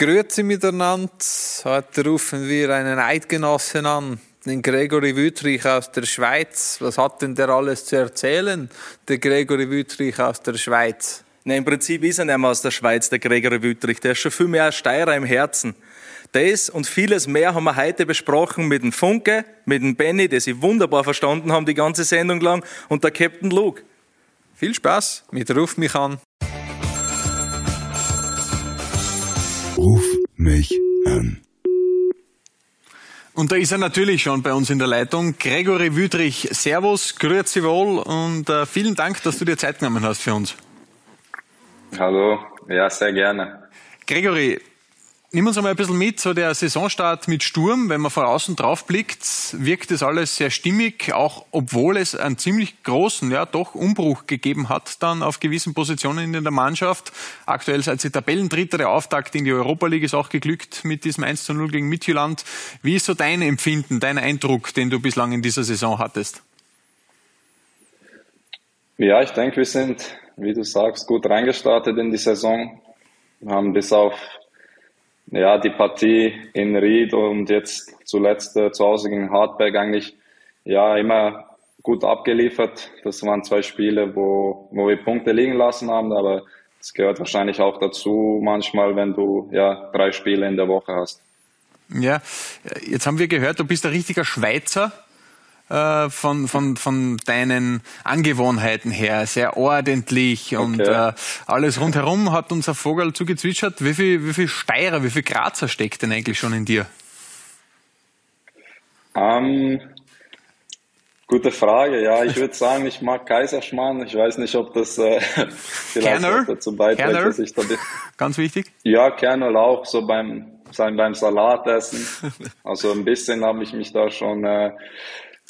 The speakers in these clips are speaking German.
Grüezi miteinander. Heute rufen wir einen Eidgenossen an, den Gregory Wüttrich aus der Schweiz. Was hat denn der alles zu erzählen, der Gregory Wüttrich aus der Schweiz? Na, Im Prinzip ist er nicht mehr aus der Schweiz, der Gregory Wüttrich. Der ist schon viel mehr Steirer im Herzen. Das und vieles mehr haben wir heute besprochen mit dem Funke, mit dem Benny, der sie wunderbar verstanden haben die ganze Sendung lang, und der Captain Luke. Viel Spaß mit Ruf mich an. Mich an. Und da ist er natürlich schon bei uns in der Leitung. Gregory Wüdrich, Servus, grüezi wohl und äh, vielen Dank, dass du dir Zeit genommen hast für uns. Hallo, ja, sehr gerne. Gregory, Nimm uns einmal ein bisschen mit, so der Saisonstart mit Sturm, wenn man von außen drauf blickt, wirkt das alles sehr stimmig, auch obwohl es einen ziemlich großen, ja doch Umbruch gegeben hat dann auf gewissen Positionen in der Mannschaft. Aktuell seid ihr Tabellendritter, der Auftakt in die Europa League ist auch geglückt mit diesem 1 zu 0 gegen Midtjylland. Wie ist so dein Empfinden, dein Eindruck, den du bislang in dieser Saison hattest? Ja, ich denke, wir sind, wie du sagst, gut reingestartet in die Saison. Wir haben bis auf ja, die Partie in Ried und jetzt zuletzt äh, zu Hause gegen Hartberg eigentlich ja immer gut abgeliefert. Das waren zwei Spiele, wo, wo wir Punkte liegen lassen haben, aber es gehört wahrscheinlich auch dazu manchmal, wenn du ja drei Spiele in der Woche hast. Ja, jetzt haben wir gehört, du bist ein richtiger Schweizer äh, von, von, von deinen Angewohnheiten her, sehr ordentlich und äh, alles rundherum hat unser Vogel zugezwitschert. Wie viel, wie viel Steirer, wie viel Grazer steckt denn eigentlich schon in dir? Ähm, gute Frage, ja. Ich würde sagen, ich mag Kaiserschmarrn. Ich weiß nicht, ob das äh, vielleicht dazu beiträgt, dass ich da Ganz wichtig. Ja, Kernel auch, so beim, sein beim Salatessen. Also ein bisschen habe ich mich da schon äh,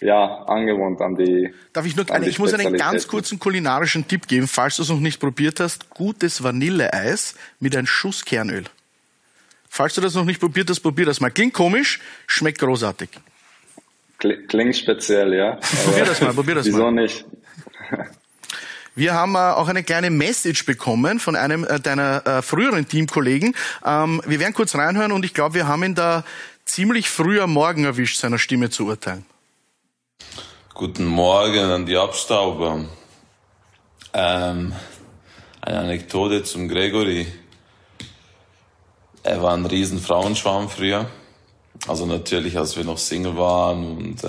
ja, angewohnt an die. Darf ich nur, eine, ich muss einen ganz kurzen kulinarischen Tipp geben, falls du es noch nicht probiert hast. Gutes Vanilleeis mit einem Schuss Kernöl. Falls du das noch nicht probiert hast, probier das mal. Klingt komisch, schmeckt großartig. Klingt speziell, ja. probier das mal, probier das wieso mal. Wieso nicht? Wir haben äh, auch eine kleine Message bekommen von einem äh, deiner äh, früheren Teamkollegen. Ähm, wir werden kurz reinhören und ich glaube, wir haben ihn da ziemlich früh am Morgen erwischt, seiner Stimme zu urteilen. Guten Morgen an die Abstauber. Ähm, eine Anekdote zum Gregory. Er war ein riesen Frauenschwarm früher. Also natürlich, als wir noch Single waren und äh,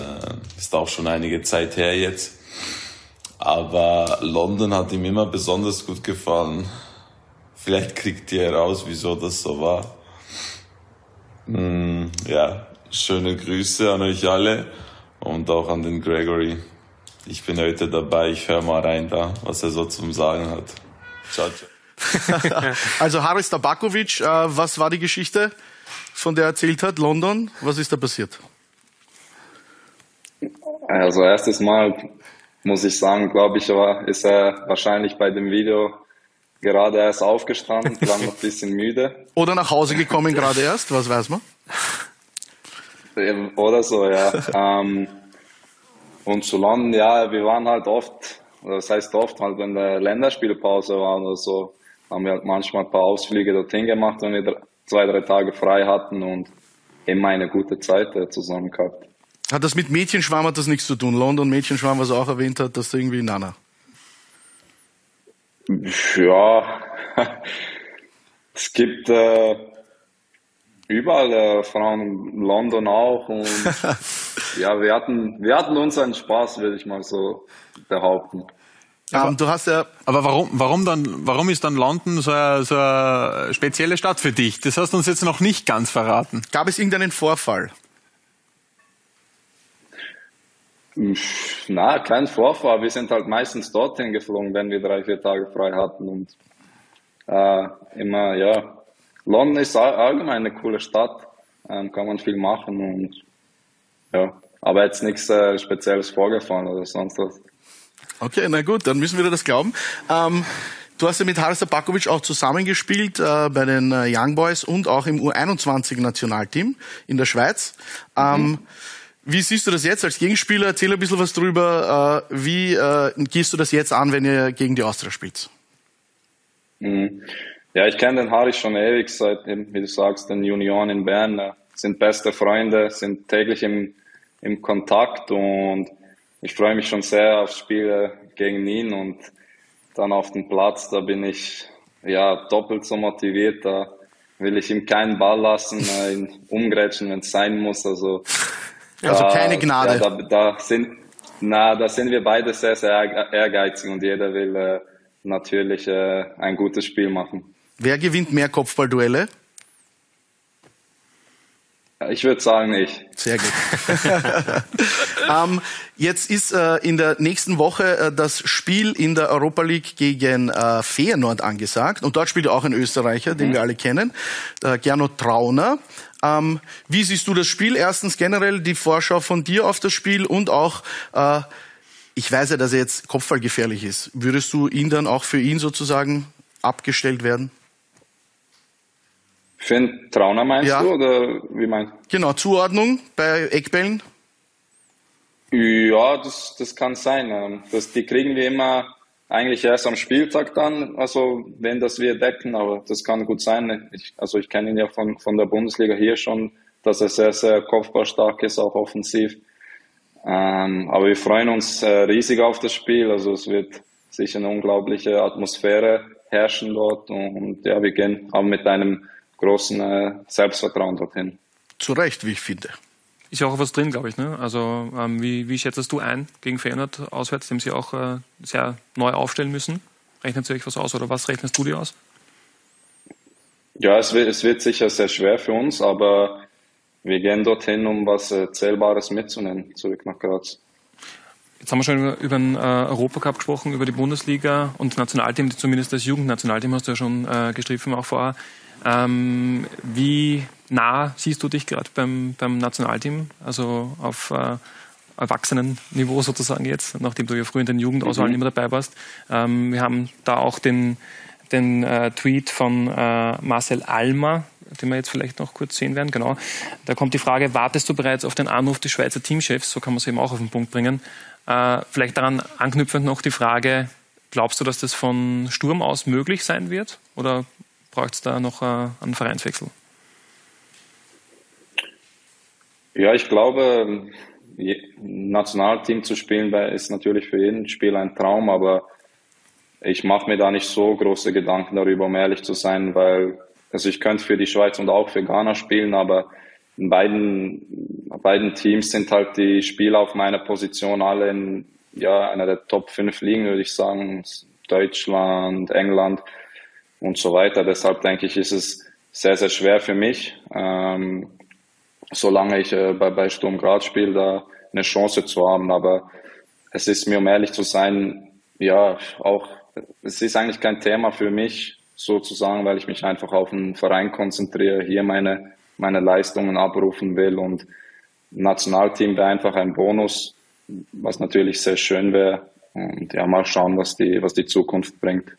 ist auch schon einige Zeit her jetzt. Aber London hat ihm immer besonders gut gefallen. Vielleicht kriegt ihr heraus, wieso das so war. Mm, ja, schöne Grüße an euch alle und auch an den Gregory. Ich bin heute dabei, ich höre mal rein da, was er so zum Sagen hat. Ciao, ciao. also Haris Tabakovic, äh, was war die Geschichte, von der er erzählt hat, London? Was ist da passiert? Also erstes Mal muss ich sagen, glaube ich, war, ist er wahrscheinlich bei dem Video gerade erst aufgestanden, war noch ein bisschen müde. Oder nach Hause gekommen gerade erst, was weiß man? Oder so, ja. ähm, und zu London, ja, wir waren halt oft, das heißt oft, halt wenn der Länderspielpause war oder so, haben wir halt manchmal ein paar Ausflüge dorthin gemacht, wenn wir zwei, drei Tage frei hatten und immer eine gute Zeit äh, zusammen gehabt. Hat das mit Mädchenschwarm hat das nichts zu tun? London Mädchenschwarm, was er auch erwähnt hat, dass da irgendwie Nana. Ja, es gibt äh, überall äh, Frauen, London auch und ja, wir hatten, wir hatten unseren Spaß, würde ich mal so behaupten. Aber, um, du hast ja. Aber warum, warum dann, warum ist dann London so eine, so eine spezielle Stadt für dich? Das hast du uns jetzt noch nicht ganz verraten. Gab es irgendeinen Vorfall? Na, kein Vorfall. Wir sind halt meistens dorthin geflogen, wenn wir drei, vier Tage frei hatten und äh, immer, ja. London ist allgemein eine coole Stadt, ähm, kann man viel machen und ja, aber jetzt nichts äh, Spezielles vorgefallen oder sonst was. Okay, na gut, dann müssen wir dir das glauben. Ähm, du hast ja mit Haris Tabakovic auch zusammengespielt äh, bei den äh, Young Boys und auch im U21-Nationalteam in der Schweiz. Ähm, mhm. Wie siehst du das jetzt als Gegenspieler? Erzähl ein bisschen was drüber. Äh, wie äh, gehst du das jetzt an, wenn ihr gegen die Austria spielt? Mhm. Ja, ich kenne den Harry schon ewig, seit, wie du sagst, den Junioren in Bern. Äh, sind beste Freunde, sind täglich im, im Kontakt und ich freue mich schon sehr aufs Spiel gegen ihn und dann auf den Platz, da bin ich ja doppelt so motiviert. Da will ich ihm keinen Ball lassen, äh, ihn umgrätschen, wenn es sein muss. Also, also da, keine Gnade. Ja, da, da, sind, na, da sind wir beide sehr, sehr ehrgeizig und jeder will äh, natürlich äh, ein gutes Spiel machen. Wer gewinnt mehr Kopfballduelle? Ich würde sagen, ich. Sehr gut. ähm, jetzt ist äh, in der nächsten Woche äh, das Spiel in der Europa League gegen äh, Feyenoord angesagt. Und dort spielt auch ein Österreicher, den mhm. wir alle kennen, äh, Gernot Trauner. Ähm, wie siehst du das Spiel? Erstens generell die Vorschau von dir auf das Spiel und auch, äh, ich weiß ja, dass er jetzt kopfballgefährlich ist. Würdest du ihn dann auch für ihn sozusagen abgestellt werden? Für einen Trauner meinst ja. du oder wie meinst du? Genau, Zuordnung bei Eckbällen? Ja, das, das kann sein. Das, die kriegen wir immer eigentlich erst am Spieltag dann, also wenn das wir decken, aber das kann gut sein. Ich, also ich kenne ihn ja von, von der Bundesliga hier schon, dass er sehr, sehr kopfballstark ist, auch offensiv. Ähm, aber wir freuen uns äh, riesig auf das Spiel. Also es wird sicher eine unglaubliche Atmosphäre herrschen dort und, und ja, wir gehen auch mit einem großen äh, Selbstvertrauen dorthin. Zu Recht, wie ich finde. Ist ja auch was drin, glaube ich. Ne? Also ähm, wie, wie schätzt du ein gegen Feyenoord auswärts, dem sie auch äh, sehr neu aufstellen müssen? Rechnet sie euch was aus oder was rechnest du dir aus? Ja, es wird, es wird sicher sehr schwer für uns, aber wir gehen dorthin, um was äh, Zählbares mitzunehmen, zurück nach Graz. Jetzt haben wir schon über, über den äh, Europacup gesprochen, über die Bundesliga und Nationalteam, zumindest das Jugendnationalteam hast du ja schon äh, gestriffen auch vorher. Ähm, wie nah siehst du dich gerade beim, beim Nationalteam, also auf äh, Erwachsenenniveau sozusagen jetzt, nachdem du ja früher in den Jugendauswahlen mhm. immer dabei warst. Ähm, wir haben da auch den, den äh, Tweet von äh, Marcel Almer, den wir jetzt vielleicht noch kurz sehen werden. Genau. Da kommt die Frage, wartest du bereits auf den Anruf des Schweizer Teamchefs? So kann man es eben auch auf den Punkt bringen. Äh, vielleicht daran anknüpfend noch die Frage, glaubst du, dass das von Sturm aus möglich sein wird? Oder braucht es da noch äh, einen Vereinswechsel? Ja, ich glaube, Nationalteam zu spielen ist natürlich für jeden Spieler ein Traum, aber ich mache mir da nicht so große Gedanken darüber, um ehrlich zu sein, weil also ich könnte für die Schweiz und auch für Ghana spielen, aber in beiden, beiden Teams sind halt die Spieler auf meiner Position alle in ja, einer der Top 5 Ligen, würde ich sagen. Deutschland, England und so weiter. Deshalb denke ich, ist es sehr, sehr schwer für mich, ähm, solange ich äh, bei, bei Sturm Graz spiele, da eine Chance zu haben. Aber es ist mir, um ehrlich zu sein, ja, auch, es ist eigentlich kein Thema für mich, sozusagen, weil ich mich einfach auf den Verein konzentriere, hier meine, meine Leistungen abrufen will und Nationalteam wäre einfach ein Bonus, was natürlich sehr schön wäre. Und ja, mal schauen, was die, was die Zukunft bringt.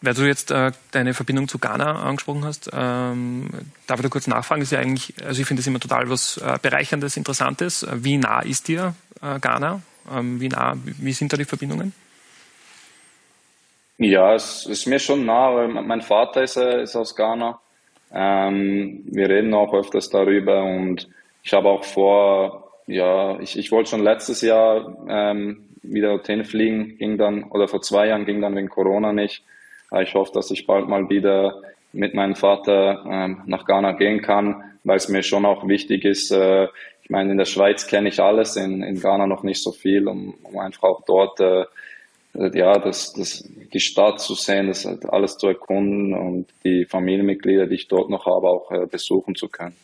Weil du jetzt äh, deine Verbindung zu Ghana angesprochen hast, ähm, darf ich da kurz nachfragen? Ist ja eigentlich, also ich finde das immer total was äh, Bereicherndes, Interessantes. Wie nah ist dir äh, Ghana? Ähm, wie nah, wie sind da die Verbindungen? Ja, es ist mir schon nah, weil mein Vater ist, äh, ist aus Ghana. Ähm, wir reden auch öfters darüber und ich habe auch vor, ja, ich, ich wollte schon letztes Jahr ähm, wieder dorthin fliegen, ging dann, oder vor zwei Jahren ging dann wegen Corona nicht. Ich hoffe, dass ich bald mal wieder mit meinem Vater ähm, nach Ghana gehen kann, weil es mir schon auch wichtig ist. Äh, ich meine, in der Schweiz kenne ich alles, in, in Ghana noch nicht so viel, um, um einfach auch dort äh, ja, das, das, die Stadt zu sehen, das alles zu erkunden und die Familienmitglieder, die ich dort noch habe, auch äh, besuchen zu können.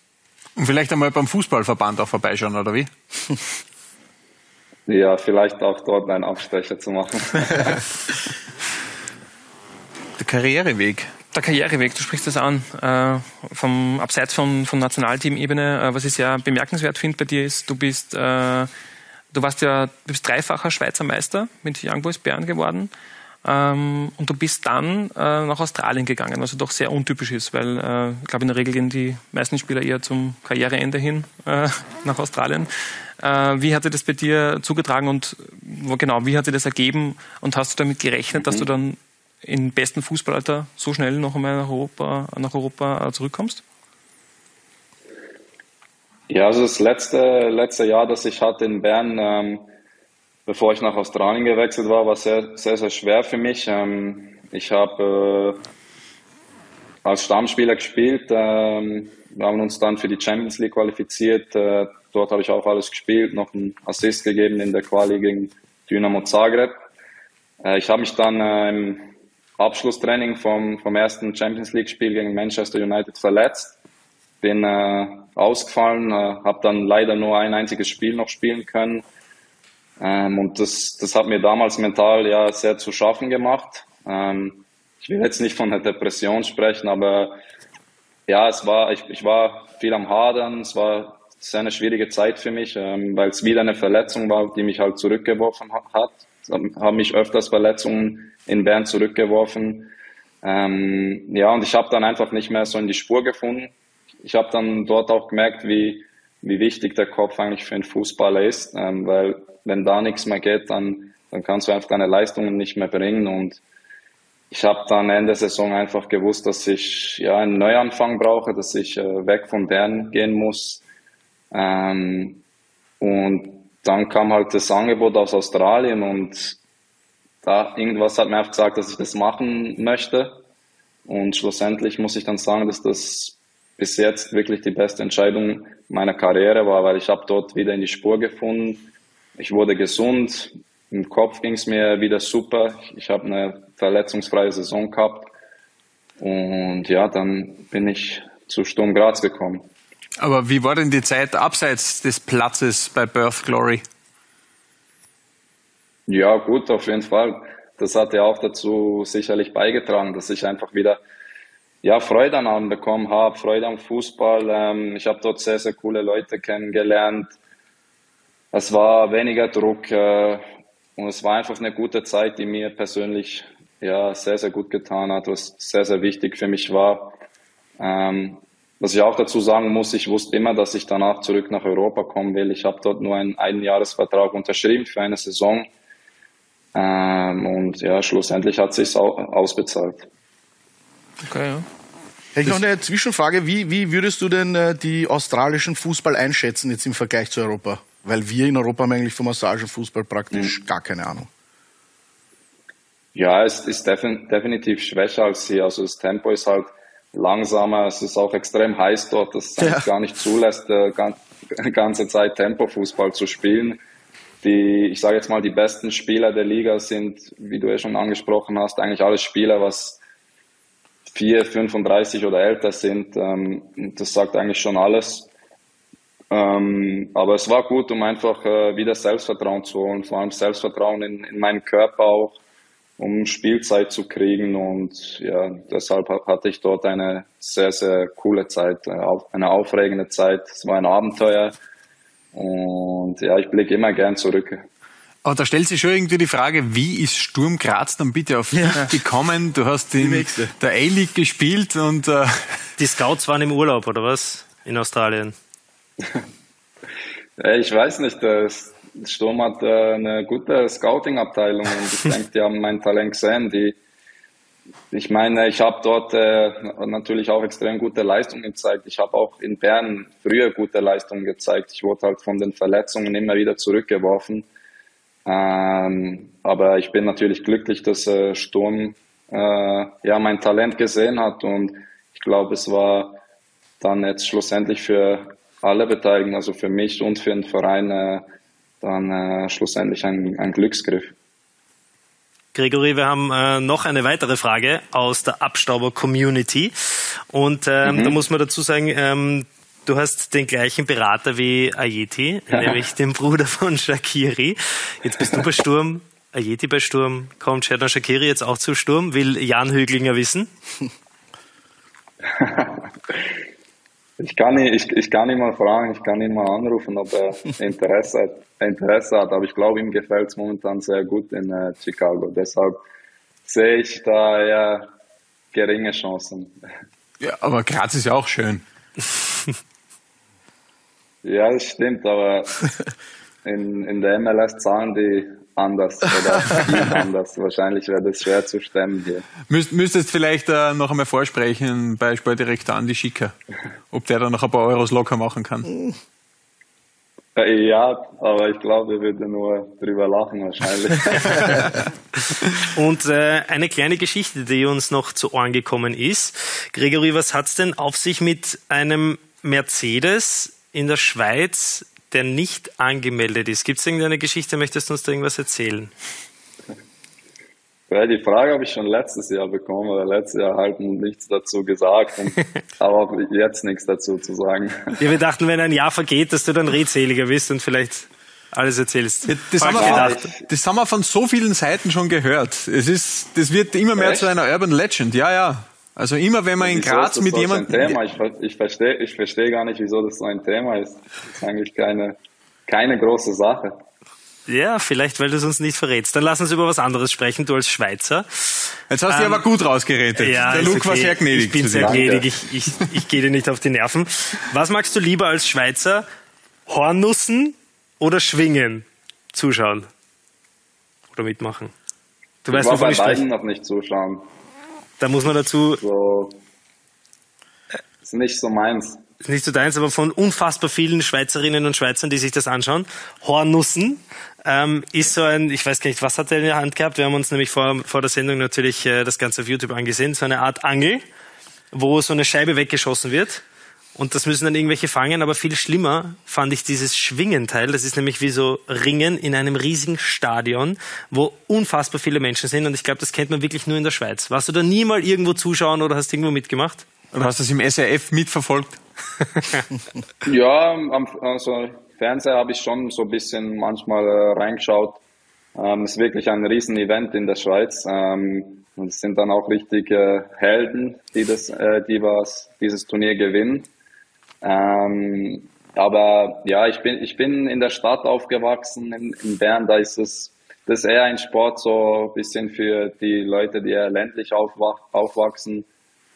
Und vielleicht einmal beim Fußballverband auch vorbeischauen, oder wie? ja, vielleicht auch dort einen Abstecher zu machen. Karriereweg. Der Karriereweg, du sprichst das an, äh, vom, abseits von, von Nationalteam-Ebene. Äh, was ich sehr bemerkenswert finde bei dir ist, du bist, äh, du warst ja, du bist dreifacher Schweizer Meister mit Young Boys Bern geworden. Ähm, und du bist dann äh, nach Australien gegangen, was doch sehr untypisch ist, weil äh, ich glaube, in der Regel gehen die meisten Spieler eher zum Karriereende hin äh, nach Australien. Äh, wie hat sich das bei dir zugetragen und wo, genau, wie hat sich das ergeben und hast du damit gerechnet, dass du dann im besten Fußballalter so schnell noch einmal nach Europa, nach Europa zurückkommst? Ja, also das letzte, letzte Jahr, das ich hatte in Bern, ähm, bevor ich nach Australien gewechselt war, war sehr, sehr, sehr schwer für mich. Ähm, ich habe äh, als Stammspieler gespielt. Ähm, wir haben uns dann für die Champions League qualifiziert. Äh, dort habe ich auch alles gespielt, noch einen Assist gegeben in der Quali gegen Dynamo Zagreb. Äh, ich habe mich dann äh, im Abschlusstraining vom, vom ersten Champions League Spiel gegen Manchester United verletzt. Bin äh, ausgefallen, äh, habe dann leider nur ein einziges Spiel noch spielen können. Ähm, und das, das hat mir damals mental ja sehr zu schaffen gemacht. Ähm, ich will jetzt nicht von der Depression sprechen, aber ja, es war, ich, ich war viel am Hadern, es war sehr eine schwierige Zeit für mich, ähm, weil es wieder eine Verletzung war, die mich halt zurückgeworfen hat. Haben mich öfters Verletzungen in Bern zurückgeworfen. Ähm, ja, und ich habe dann einfach nicht mehr so in die Spur gefunden. Ich habe dann dort auch gemerkt, wie, wie wichtig der Kopf eigentlich für einen Fußballer ist, ähm, weil wenn da nichts mehr geht, dann, dann kannst du einfach deine Leistungen nicht mehr bringen und ich habe dann Ende der Saison einfach gewusst, dass ich ja einen Neuanfang brauche, dass ich äh, weg von Bern gehen muss. Ähm, und dann kam halt das Angebot aus Australien und da irgendwas hat mir einfach gesagt, dass ich das machen möchte. Und schlussendlich muss ich dann sagen, dass das bis jetzt wirklich die beste Entscheidung meiner Karriere war, weil ich habe dort wieder in die Spur gefunden. Ich wurde gesund, im Kopf ging es mir wieder super. Ich habe eine verletzungsfreie Saison gehabt. Und ja, dann bin ich zu Sturm Graz gekommen. Aber wie war denn die Zeit abseits des Platzes bei Birth Glory? Ja, gut, auf jeden Fall. Das hat ja auch dazu sicherlich beigetragen, dass ich einfach wieder ja, Freude an allem bekommen habe, Freude am Fußball. Ähm, ich habe dort sehr, sehr coole Leute kennengelernt. Es war weniger Druck. Äh, und es war einfach eine gute Zeit, die mir persönlich ja sehr, sehr gut getan hat, was sehr, sehr wichtig für mich war. Ähm, was ich auch dazu sagen muss, ich wusste immer, dass ich danach zurück nach Europa kommen will. Ich habe dort nur einen Einjahresvertrag unterschrieben für eine Saison. Ähm, und ja, schlussendlich hat es sich ausbezahlt. Okay, ja. Hätte ich noch eine Zwischenfrage. Wie, wie würdest du denn äh, die australischen Fußball einschätzen jetzt im Vergleich zu Europa? Weil wir in Europa haben eigentlich vom Massagefußball praktisch mhm. gar keine Ahnung. Ja, es ist definitiv schwächer als hier. Also das Tempo ist halt langsamer. Es ist auch extrem heiß dort, das ja. gar nicht zulässt, äh, ganze Zeit Tempo-Fußball zu spielen. Die, ich sage jetzt mal, die besten Spieler der Liga sind, wie du ja schon angesprochen hast, eigentlich alle Spieler, was 4, 35 oder älter sind. Ähm, das sagt eigentlich schon alles. Ähm, aber es war gut, um einfach äh, wieder Selbstvertrauen zu holen, vor allem Selbstvertrauen in, in meinen Körper auch, um Spielzeit zu kriegen. Und ja, deshalb hatte ich dort eine sehr, sehr coole Zeit, äh, eine aufregende Zeit. Es war ein Abenteuer. Und ja, ich blicke immer gern zurück. Aber da stellt sich schon irgendwie die Frage, wie ist Sturm Graz dann bitte auf ja. gekommen? Du hast in der A-League gespielt und äh die Scouts waren im Urlaub oder was in Australien? ich weiß nicht, Sturm hat äh, eine gute Scouting-Abteilung und ich denke, die haben mein Talent gesehen. Die, ich meine, ich habe dort äh, natürlich auch extrem gute Leistungen gezeigt. Ich habe auch in Bern früher gute Leistungen gezeigt. Ich wurde halt von den Verletzungen immer wieder zurückgeworfen. Ähm, aber ich bin natürlich glücklich, dass äh, Sturm äh, ja mein Talent gesehen hat und ich glaube, es war dann jetzt schlussendlich für alle Beteiligten, also für mich und für den Verein, äh, dann äh, schlussendlich ein, ein Glücksgriff. Gregory, wir haben äh, noch eine weitere Frage aus der Abstauber-Community. Und ähm, mhm. da muss man dazu sagen, ähm, du hast den gleichen Berater wie Ayeti, nämlich den Bruder von Shakiri. Jetzt bist du bei Sturm, Ayeti bei Sturm. Kommt Sherdan Shakiri jetzt auch zu Sturm? Will Jan Höglinger wissen? Ich kann, ihn, ich, ich kann ihn mal fragen, ich kann ihn mal anrufen, ob er Interesse hat. Interesse hat. Aber ich glaube, ihm gefällt es momentan sehr gut in äh, Chicago. Deshalb sehe ich da eher geringe Chancen. Ja, aber Graz ist ja auch schön. ja, das stimmt, aber in, in der MLS zahlen die anders oder viel anders. Wahrscheinlich wäre das schwer zu stemmen hier. Müsst, müsstest vielleicht äh, noch einmal vorsprechen bei Sportdirektor Andi Schicker, ob der da noch ein paar Euros locker machen kann. Äh, Ja, aber ich glaube, er würde nur drüber lachen wahrscheinlich. Und äh, eine kleine Geschichte, die uns noch zu Ohren gekommen ist. Gregory, was hat's denn auf sich mit einem Mercedes in der Schweiz, der nicht angemeldet ist? Gibt es irgendeine Geschichte? Möchtest du uns da irgendwas erzählen? Ja, die Frage habe ich schon letztes Jahr bekommen, aber letztes Jahr halt nichts dazu gesagt, und, aber auch jetzt nichts dazu zu sagen. Ja, wir dachten, wenn ein Jahr vergeht, dass du dann redseliger bist und vielleicht alles erzählst. Das haben, wir, das haben wir von so vielen Seiten schon gehört. Es ist, das wird immer mehr Echt? zu einer Urban Legend. Ja, ja. Also immer wenn man in Graz mit jemandem. Ein Thema? Ich, ich verstehe ich verstehe gar nicht, wieso das so ein Thema ist. Das ist eigentlich keine, keine große Sache. Ja, vielleicht, weil du es uns nicht verrätst. Dann lass uns über was anderes sprechen, du als Schweizer. Jetzt hast du Ähm, aber gut rausgeredet. Der ist Luke war okay. sehr gnädig. Ich bin sehr dir. gnädig. Ich, ich, ich gehe dir nicht auf die Nerven. Was magst du lieber als Schweizer? Hornussen oder schwingen? Zuschauen. Oder mitmachen. Du Ich weißt, war wovon bei ich spreche. beiden noch nicht zuschauen. Da muss man dazu, So, ist nicht so meins. ist nicht so deins, aber von unfassbar vielen Schweizerinnen und Schweizern, die sich das anschauen. Hornussen ähm, ist so ein, ich weiß gar nicht, was hat er in der Hand gehabt? Wir haben uns nämlich vor, vor der Sendung natürlich äh, das Ganze auf YouTube angesehen. So eine Art Angel, wo so eine Scheibe weggeschossen wird. Und das müssen dann irgendwelche fangen, aber viel schlimmer fand ich dieses Schwingenteil. Das ist nämlich wie so Ringen in einem riesigen Stadion, wo unfassbar viele Menschen sind. Und ich glaube, das kennt man wirklich nur in der Schweiz. Warst du da nie mal irgendwo zuschauen oder hast irgendwo mitgemacht? Oder hast du das im SRF mitverfolgt? Ja, am also Fernseher habe ich schon so ein bisschen manchmal äh, reingeschaut. Ähm, ist wirklich ein Riesen-Event in der Schweiz. Ähm, und es sind dann auch richtige Helden, die das, äh, die was dieses Turnier gewinnen. Ähm, aber ja, ich bin, ich bin in der Stadt aufgewachsen, in, in Bern, da ist es, das ist eher ein Sport so ein bisschen für die Leute, die eher ländlich aufwach, aufwachsen.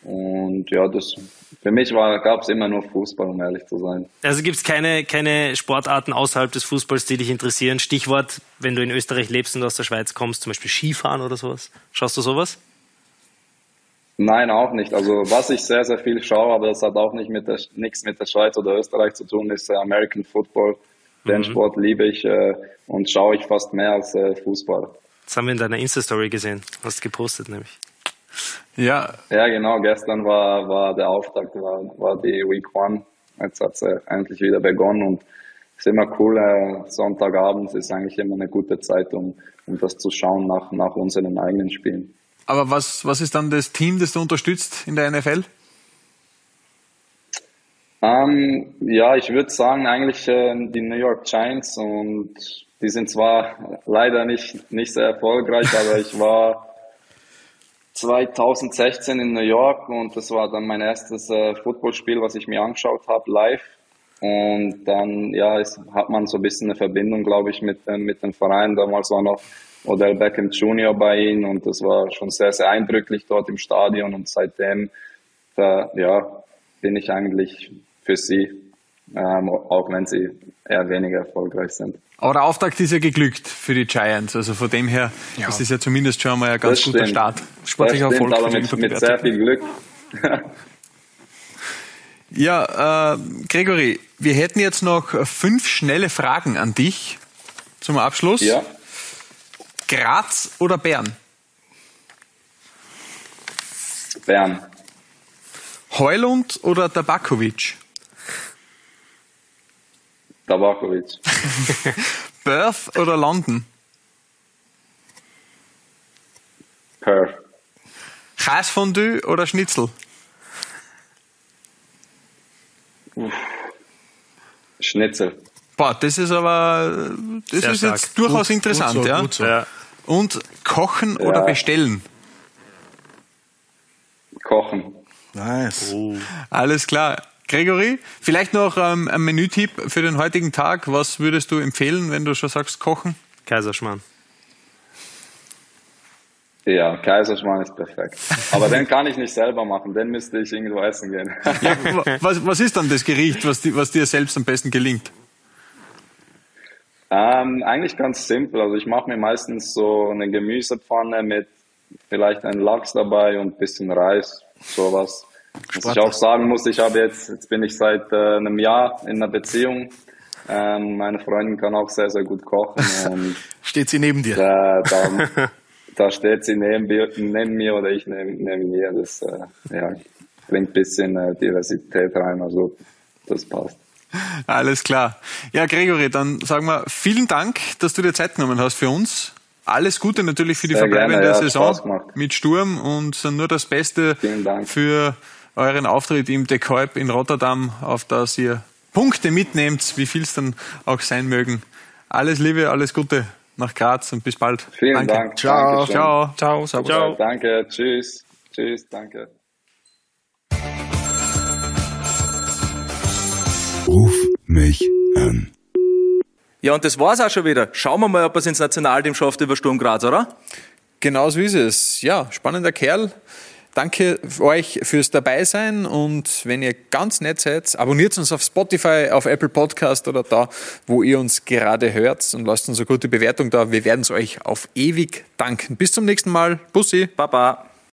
Und ja, das, für mich gab es immer nur Fußball, um ehrlich zu sein. Also gibt es keine, keine Sportarten außerhalb des Fußballs, die dich interessieren? Stichwort, wenn du in Österreich lebst und aus der Schweiz kommst, zum Beispiel Skifahren oder sowas. Schaust du sowas? Nein, auch nicht. Also was ich sehr, sehr viel schaue, aber das hat auch nicht mit der, nichts mit der Schweiz oder Österreich zu tun, ist äh, American Football. Den Sport liebe ich äh, und schaue ich fast mehr als äh, Fußball. Das haben wir in deiner Insta-Story gesehen. Hast gepostet nämlich. Ja, Ja, genau. Gestern war, war der Auftakt, war, war die Week One. Jetzt hat sie endlich wieder begonnen und es ist immer cool. Äh, Sonntagabends ist eigentlich immer eine gute Zeit, um, um das zu schauen nach, nach unseren eigenen Spielen. Aber was, was ist dann das Team, das du unterstützt in der NFL? Ähm, ja, ich würde sagen eigentlich äh, die New York Giants und die sind zwar leider nicht, nicht sehr erfolgreich, aber ich war 2016 in New York und das war dann mein erstes äh, Footballspiel, was ich mir angeschaut habe live. Und dann ja, es, hat man so ein bisschen eine Verbindung, glaube ich, mit, äh, mit dem Verein. Damals war noch Odell Beckham Jr. bei ihnen und das war schon sehr, sehr eindrücklich dort im Stadion und seitdem äh, ja, bin ich eigentlich für sie, ähm, auch wenn sie eher weniger erfolgreich sind. Aber der Auftakt ist ja geglückt für die Giants. Also von dem her ist es ja zumindest schon mal ein ganz Das guter stimmt. Start. Sportlicher Erfolg aber mit, mit sehr viel Glück. Ja, äh, Gregory, wir hätten jetzt noch fünf schnelle Fragen an dich zum Abschluss. ja, Graz oder Bern? Bern, Heulund oder Tabakovic? Tabakovic, Perth oder London? Perth, Käsefondue oder Schnitzel? Schnitzel, Boah, das ist aber, das Sehr ist stark. jetzt durchaus Gut, interessant, gut so, ja. gut so. Ja. Und kochen oder Ja. bestellen? Kochen. Nice. Alles klar. Gregory, vielleicht noch ähm, ein Menütipp für den heutigen Tag. Was würdest du empfehlen, wenn du schon sagst kochen? Kaiserschmarrn. Ja, Kaiserschmarrn ist perfekt. Aber den kann ich nicht selber machen, den müsste ich irgendwo essen gehen. Ja, wa- was, was ist dann das Gericht, was, di- was dir selbst am besten gelingt? Ähm, eigentlich ganz simpel. Also ich mache mir meistens so eine Gemüsepfanne mit vielleicht einem Lachs dabei und ein bisschen Reis, sowas. Was ich auch sagen muss, ich habe jetzt, jetzt bin ich seit äh, einem Jahr in einer Beziehung. Ähm, meine Freundin kann auch sehr, sehr gut kochen. Und Steht sie neben dir? da, da, da steht sie neben, mir- neben mir oder ich neben, neben ihr. Das äh, ja, bringt ein bisschen äh, Diversität rein, also das passt. Alles klar. Ja, Gregory, dann sagen wir vielen Dank, dass du dir Zeit genommen hast für uns. Alles Gute natürlich für die Sehr verbleibende gerne, ja, Saison mit Sturm und nur das Beste für euren Auftritt im De Kuip in Rotterdam, auf das ihr Punkte mitnehmt, wie viel es dann auch sein mögen. Alles Liebe, alles Gute nach Graz und bis bald. Vielen Danke. Dank. Ciao. Dankeschön. Ciao. Ciao, servus. Ja, danke. Tschüss. Tschüss. Danke. Ruf mich an. Ja, und das war's auch schon wieder. Schauen wir mal, ob er es ins Nationalteam schafft über Sturm Graz, oder? Genau so ist es. Ja, spannender Kerl. Danke euch fürs Dabeisein und wenn ihr ganz nett seid, abonniert uns auf Spotify, auf Apple Podcast oder da, wo ihr uns gerade hört und lasst uns eine gute Bewertung da. Wir werden es euch auf ewig danken. Bis zum nächsten Mal. Bussi. Baba.